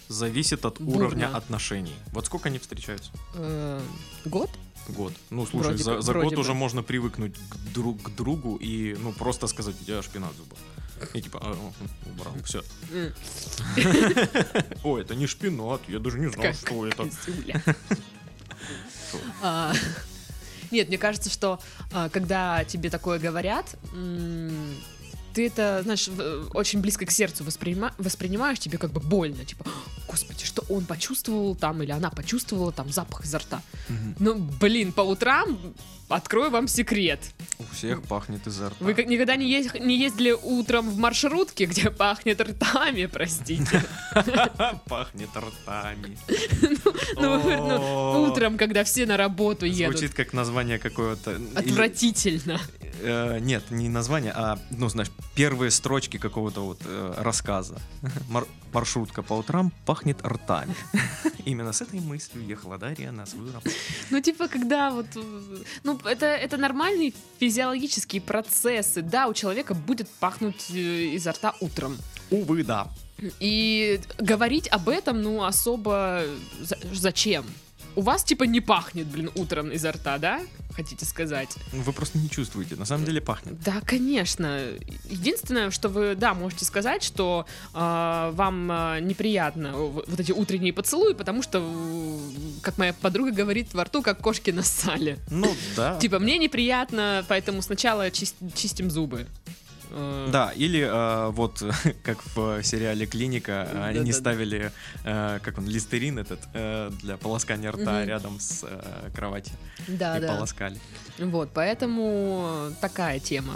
Speaker 2: Зависит от
Speaker 1: Бурно.
Speaker 2: уровня отношений. Вот сколько они встречаются?
Speaker 1: Э, год?
Speaker 2: Год. Ну, слушай,
Speaker 1: Вроде
Speaker 2: за,
Speaker 1: бы-
Speaker 2: за год
Speaker 1: бы.
Speaker 2: уже можно привыкнуть к, друг, к другу и, ну, просто сказать, у тебя шпинат в зубах. И типа, а, убрал, все. О, это не шпинат, я даже не знал, что это.
Speaker 1: А, Нет, мне кажется, что а, когда тебе такое говорят, ты это, знаешь, очень близко к сердцу воспринима- воспринимаешь, тебе как бы больно, типа, господи, что он почувствовал там, или она почувствовала там запах изо рта. Ну, блин, по утрам открою вам секрет.
Speaker 2: У всех пахнет изо рта.
Speaker 1: Вы никогда не, ез- не ездили утром в маршрутке, где пахнет ртами, простите?
Speaker 2: Пахнет ртами.
Speaker 1: Ну, ну,
Speaker 2: О,
Speaker 1: утром, когда все на работу едут.
Speaker 2: Звучит как название какого-то... или-
Speaker 1: Отвратительно.
Speaker 2: Э, нет, не название, а, ну, знаешь, первые строчки какого-то вот э, рассказа. Мар- маршрутка по утрам пахнет ртами. Именно с этой мыслью ехала Дарья на свою работу.
Speaker 1: Ну, типа, когда вот... Ну, это, это нормальные физиологические процессы. Да, у человека будет пахнуть э, изо рта утром.
Speaker 2: Увы, да.
Speaker 1: И говорить об этом, ну, особо... за- зачем? У вас, типа, не пахнет, блин, утром изо рта, да? Хотите сказать?
Speaker 2: Вы просто не чувствуете, на самом деле пахнет.
Speaker 1: Да, конечно. Единственное, что вы, да, можете сказать, что а, вам а, неприятно вот эти утренние поцелуи, потому что, э, как моя подруга говорит, во рту как кошки нассали.
Speaker 2: Ну, да.
Speaker 1: Типа, мне неприятно, поэтому сначала чис- чистим зубы. Э,
Speaker 2: Да, или э, вот как в сериале Клиника э, они ставили, э, как он, листерин этот э, для полоскания рта рядом с э, кроватью
Speaker 1: Да,
Speaker 2: и
Speaker 1: да.
Speaker 2: полоскали.
Speaker 1: Вот, поэтому такая тема.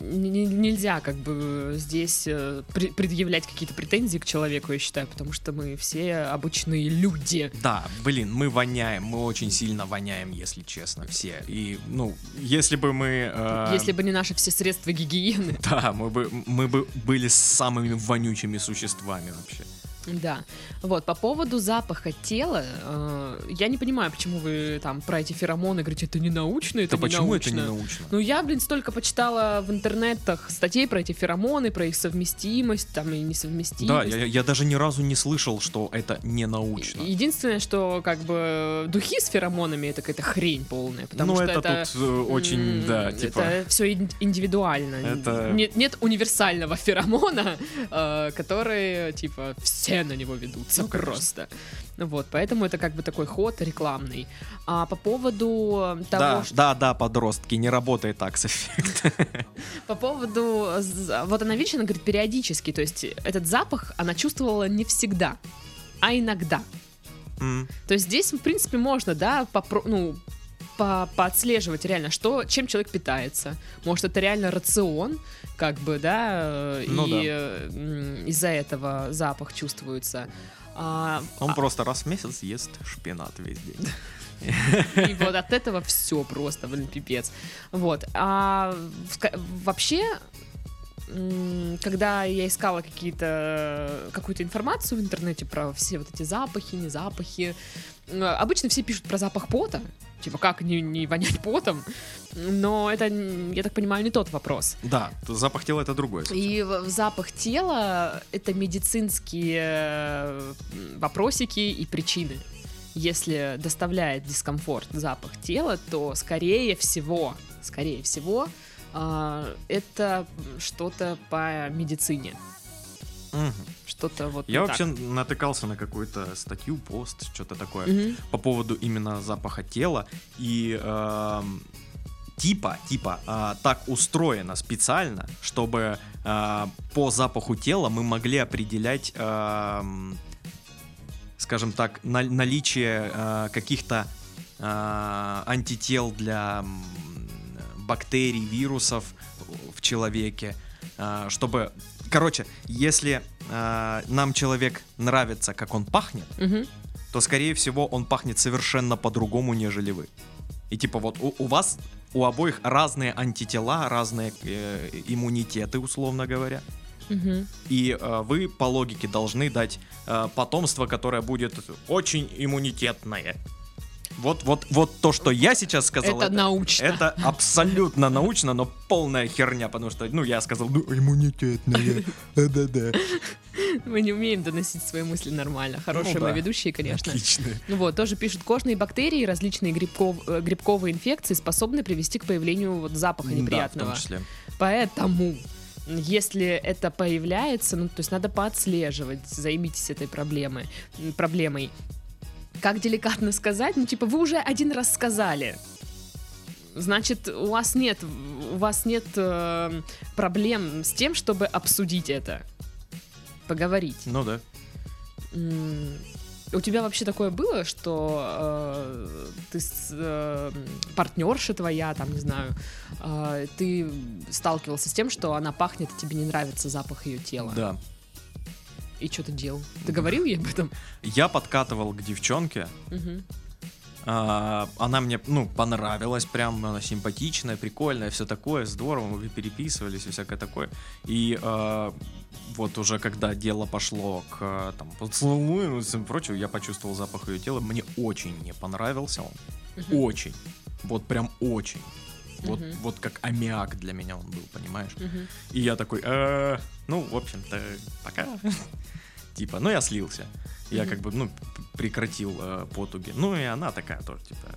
Speaker 1: Н- Нельзя как бы здесь э, пре- предъявлять какие-то претензии к человеку, я считаю, потому что мы все обычные люди.
Speaker 2: Да, блин, мы воняем, мы очень сильно воняем, если честно, все. И, ну, если бы мы... э,
Speaker 1: Если бы не наши все средства гигиены.
Speaker 2: Да, мы бы, мы бы были самыми вонючими существами вообще.
Speaker 1: Да. Вот, по поводу запаха тела, э, я не понимаю, почему вы там про эти феромоны говорите, это не научно, это
Speaker 2: Да
Speaker 1: не
Speaker 2: почему
Speaker 1: научно.
Speaker 2: это не научно?
Speaker 1: Ну, я, блин, столько почитала в интернетах статей про эти феромоны, про их совместимость, там, и несовместимость.
Speaker 2: Да, я, я даже ни разу не слышал, что это не научно.
Speaker 1: Единственное, что, как бы, духи с феромонами это какая-то хрень полная, потому
Speaker 2: ну,
Speaker 1: что
Speaker 2: это,
Speaker 1: это...
Speaker 2: тут э, очень,
Speaker 1: м,
Speaker 2: да, типа...
Speaker 1: Это все индивидуально.
Speaker 2: Это-
Speaker 1: Нет, нет универсального феромона, э, который, типа, все на него ведутся
Speaker 2: Ну, конечно.
Speaker 1: просто. Вот, поэтому это как бы такой ход рекламный. А по поводу того,
Speaker 2: Да,
Speaker 1: что...
Speaker 2: да, да, подростки, не работает так с эффектом.
Speaker 1: По поводу... Вот она, видишь, она говорит периодически, то есть этот запах она чувствовала не всегда, а иногда.
Speaker 2: М,
Speaker 1: То есть здесь, в принципе, можно, да, попро- ну, по поотслеживать реально, что, чем человек питается. Может, это реально рацион, как бы, да, э,
Speaker 2: Ну
Speaker 1: и
Speaker 2: да.
Speaker 1: э, из-за этого запах чувствуется. А,
Speaker 2: Он просто раз в месяц ест шпинат весь день.
Speaker 1: и вот от этого все просто, блин, пипец. Вот. А вообще, когда я искала какие-то какую-то информацию в интернете про все вот эти запахи, не запахи, обычно все пишут про запах пота. Типа, как не, не вонять потом? Но это, я так понимаю, не тот вопрос.
Speaker 2: Да, запах тела это другое. совсем.
Speaker 1: И в- в запах тела это медицинские э, вопросики и причины. Если доставляет дискомфорт запах тела, то скорее всего, скорее всего, а, это что-то по медицине.
Speaker 2: Мгм.
Speaker 1: Что-то вот
Speaker 2: Я вообще
Speaker 1: так.
Speaker 2: натыкался на какую-то статью, пост, что-то такое.
Speaker 1: Мгм.
Speaker 2: по поводу именно запаха тела и эм, типа типа а, так устроено специально, чтобы а, по запаху тела мы могли определять, эм, скажем так, на- наличие э, каких-то э, антител для бактерий, вирусов в человеке, э, чтобы, короче, если э, нам человек нравится, как он пахнет
Speaker 1: Мгм.
Speaker 2: то, скорее всего, он пахнет совершенно по-другому, нежели вы. И типа вот у, у вас, у обоих разные антитела, разные э, иммунитеты, условно говоря.
Speaker 1: Мгм.
Speaker 2: И э, вы, по логике, должны дать э, потомство, которое будет очень иммунитетное. Вот, вот, вот то, что я сейчас сказал,
Speaker 1: Это научно.
Speaker 2: это абсолютно научно, но полная херня, потому что, ну, я сказал, ну, иммунитетное, да-да-да.
Speaker 1: Мы не умеем доносить свои мысли нормально. Хорошие
Speaker 2: Ну да.
Speaker 1: мы ведущие, конечно.
Speaker 2: Отлично.
Speaker 1: Ну Вот, тоже пишут, кожные бактерии и различные грибков- э, грибковые инфекции способны привести к появлению вот запаха
Speaker 2: Да, в
Speaker 1: неприятного.
Speaker 2: том числе.
Speaker 1: Поэтому, если это появляется, ну, то есть надо поотслеживать, займитесь этой проблемой. проблемой. Как деликатно сказать? Ну, типа, вы уже один раз сказали. Значит, у вас нет, у вас нет э, проблем с тем, чтобы обсудить это, поговорить.
Speaker 2: Ну да.
Speaker 1: У тебя вообще такое было, что э, ты с, э, партнерша твоя, там, не знаю, э, ты сталкивался с тем, что она пахнет, и тебе не нравится запах ее тела?
Speaker 2: Да.
Speaker 1: И что ты делал? Ты говорил ей об этом?
Speaker 2: Я подкатывал к девчонке.
Speaker 1: Мгм.
Speaker 2: а, Она мне, ну, понравилась прям, она симпатичная, прикольная, все такое, здорово, мы переписывались и всякое такое. И а, вот уже когда дело пошло к там, поцелуям и всем прочему, я почувствовал запах ее тела, мне очень не понравился он.
Speaker 1: Мгм.
Speaker 2: Очень. Вот прям очень. Вот,
Speaker 1: Мгм.
Speaker 2: вот как аммиак для меня он был, понимаешь?
Speaker 1: Мгм.
Speaker 2: И я такой, «Э, ну, в общем-то, пока. Типа, ну, я слился. Я как бы, ну, прекратил э, потуги. Ну, и она такая тоже, типа...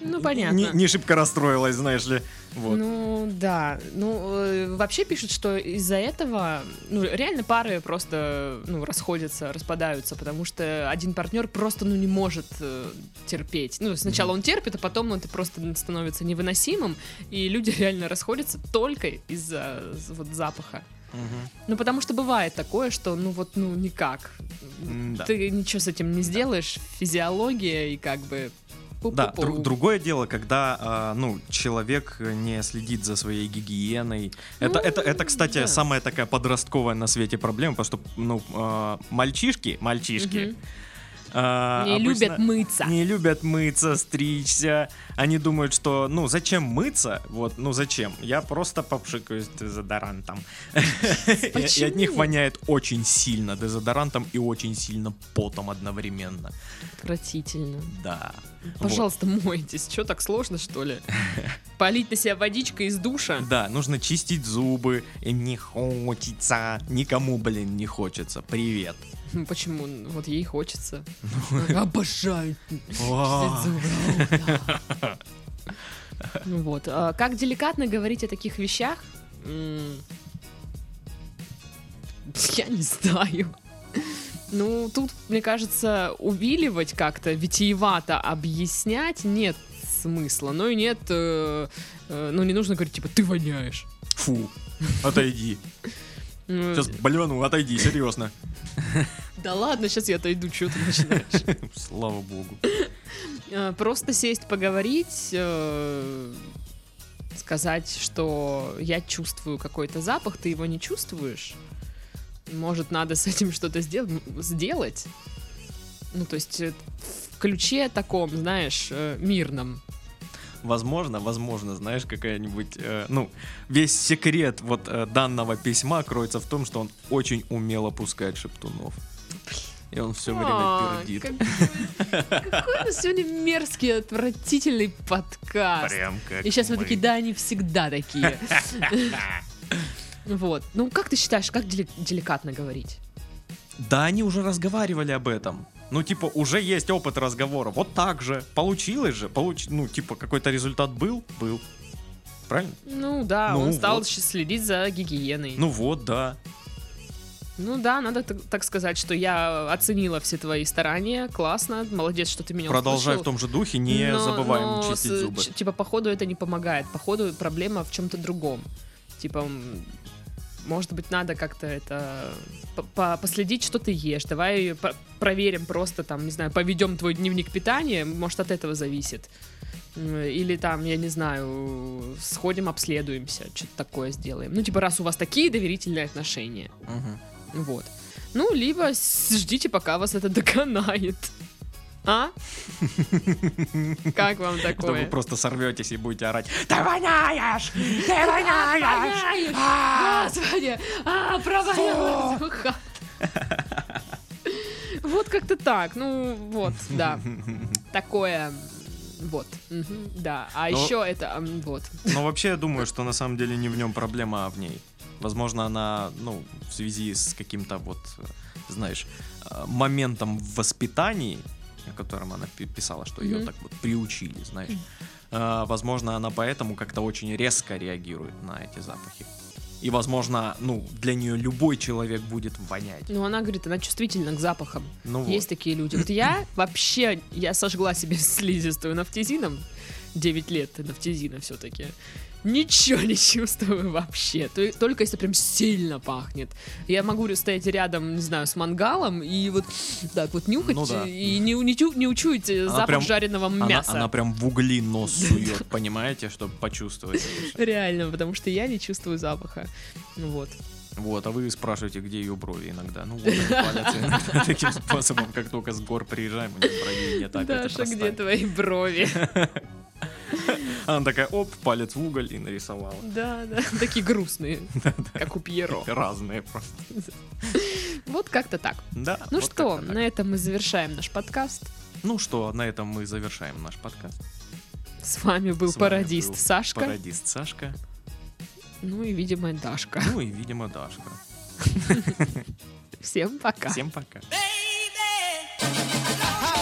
Speaker 1: Ну, понятно.
Speaker 2: Не, не шибко расстроилась, знаешь ли. Вот.
Speaker 1: Ну, да. Ну, э, вообще пишут, что из-за этого, ну, реально пары просто, ну, расходятся, распадаются, потому что один партнер просто, ну, не может э, терпеть. Ну, сначала он терпит, а потом это просто становится невыносимым, и люди реально расходятся только из-за вот запаха.
Speaker 2: Мгм.
Speaker 1: Ну, потому что бывает такое, что, ну, вот, ну, никак.
Speaker 2: М-да.
Speaker 1: Ты ничего с этим не сделаешь, физиология и как бы...
Speaker 2: Да,
Speaker 1: пу-пу-пу.
Speaker 2: дру- другое дело, когда, а, ну, человек не следит за своей гигиеной. Это,
Speaker 1: Ну,
Speaker 2: это, это, кстати,
Speaker 1: да.
Speaker 2: самая такая подростковая на свете проблема, потому что, ну, а, мальчишки, мальчишки,
Speaker 1: Мгм.
Speaker 2: А,
Speaker 1: Не любят мыться.
Speaker 2: не любят мыться, стричься. Они думают, что, ну, зачем мыться? Вот, ну, зачем? Я просто попшикаюсь дезодорантом. И от них воняет очень сильно дезодорантом и очень сильно потом одновременно.
Speaker 1: Отвратительно.
Speaker 2: Да.
Speaker 1: Пожалуйста, мойтесь. Что так сложно, что ли? Полить на себя водичкой из душа?
Speaker 2: Да, нужно чистить зубы. И не хочется. Никому, блин, не хочется. Привет.
Speaker 1: Ну, Почему? Вот ей хочется. Обожаю. Ну Вот. а Как деликатно говорить о таких вещах? Я не знаю. Ну, тут, мне кажется, увиливать как-то, витиевато объяснять нет смысла. Ну и нет, э, э, ну не нужно говорить, типа, ты воняешь.
Speaker 2: Фу. Отойди.
Speaker 1: Ну,
Speaker 2: Сейчас больвану, отойди, серьезно.
Speaker 1: Да ладно, сейчас я отойду, что ты начинаешь.
Speaker 2: Слава богу.
Speaker 1: Э, Просто сесть, поговорить, э, сказать, что я чувствую какой-то запах, ты его не чувствуешь. Может, надо с этим что-то сделать? Ну, то есть э, в ключе таком, знаешь, мирном.
Speaker 2: Возможно, возможно, знаешь, какая-нибудь, э, ну, весь секрет вот э, данного письма кроется в том, что он очень умело пускает шептунов. И он все время пердит.
Speaker 1: как- Какой у нас сегодня мерзкий, отвратительный подкаст.
Speaker 2: Прям как
Speaker 1: И сейчас
Speaker 2: мы.
Speaker 1: такие, да, они всегда такие. Вот. Ну, как ты считаешь, как дели- деликатно говорить?
Speaker 2: Да, они уже разговаривали об этом. Ну, типа, уже есть опыт разговора. Вот так же. Получилось же. Получ... Ну, типа, какой-то результат был? Был. Правильно?
Speaker 1: Ну да,
Speaker 2: Ну
Speaker 1: он стал
Speaker 2: вот.
Speaker 1: следить за гигиеной. Ну,
Speaker 2: Ну вот, да.
Speaker 1: да, надо так, сказать, что я оценила все твои старания, классно, молодец, что ты меня
Speaker 2: Продолжай
Speaker 1: услышал.
Speaker 2: в том же духе, не
Speaker 1: Но-
Speaker 2: забываем
Speaker 1: но
Speaker 2: чистить
Speaker 1: с-
Speaker 2: зубы.
Speaker 1: типа, походу это не помогает. Походу проблема в чем-то другом. Типа, может быть, надо как-то это по- по- последить, что ты ешь. Давай по- проверим просто там, не знаю, поведем твой дневник питания, может, от этого зависит. Или там, я не знаю, сходим, обследуемся, что-то такое сделаем. Ну, типа, раз у вас такие доверительные отношения.
Speaker 2: Мгм.
Speaker 1: Вот. Ну, либо ждите, пока вас это доконает. А? Как вам
Speaker 2: Это вы
Speaker 1: такое?
Speaker 2: просто сорветесь и будете орать Ты воняешь! Ты воняешь! А!
Speaker 1: Господи! А, провалилась. Вот как-то так. Ну, вот, да. Такое. Вот. Да. А
Speaker 2: Ну-
Speaker 1: еще это. Вот.
Speaker 2: Но вообще я думаю, что на самом деле не в нем проблема, а в ней. Возможно, она, ну, в связи с каким-то вот, э, знаешь, э, моментом в воспитании, о котором она пи- писала, что ее
Speaker 1: Мгм.
Speaker 2: так вот приучили, знаешь. э, Возможно, она поэтому как-то очень резко реагирует на эти запахи. И, возможно, ну, для нее любой человек будет вонять.
Speaker 1: Ну, она говорит, она чувствительна к запахам.
Speaker 2: Ну вот.
Speaker 1: Есть такие люди. Вот я вообще, я сожгла себе слизистую нафтизином. 9 лет нафтизина все-таки. Ничего не чувствую вообще. То- Только если прям сильно пахнет. Я могу стоять рядом, не знаю, с мангалом и вот так вот нюхать
Speaker 2: Ну да.
Speaker 1: и не, не, не учуять э,
Speaker 2: Она
Speaker 1: запах
Speaker 2: прям-
Speaker 1: жареного
Speaker 2: Она,
Speaker 1: мяса.
Speaker 2: она прям в угли нос сует, понимаете, чтобы почувствовать.
Speaker 1: Реально, потому что я не чувствую запаха. Вот.
Speaker 2: Вот, а вы спрашиваете, где ее брови иногда. Ну, вот они таким способом, как только с гор приезжаем, у них бровей нет,
Speaker 1: Даша, где твои брови?
Speaker 2: Она такая, оп, палец в уголь и нарисовала.
Speaker 1: Да, да, такие грустные, как у Пьеро.
Speaker 2: Разные просто.
Speaker 1: Вот как-то так.
Speaker 2: Да.
Speaker 1: Ну что, на этом мы завершаем наш подкаст.
Speaker 2: Ну что, на этом мы завершаем наш подкаст.
Speaker 1: С вами был
Speaker 2: С вами
Speaker 1: пародист
Speaker 2: был
Speaker 1: Сашка.
Speaker 2: Пародист Сашка.
Speaker 1: Ну и, видимо, Дашка.
Speaker 2: Ну и, видимо, Дашка.
Speaker 1: Всем пока.
Speaker 2: Всем пока.
Speaker 3: Baby,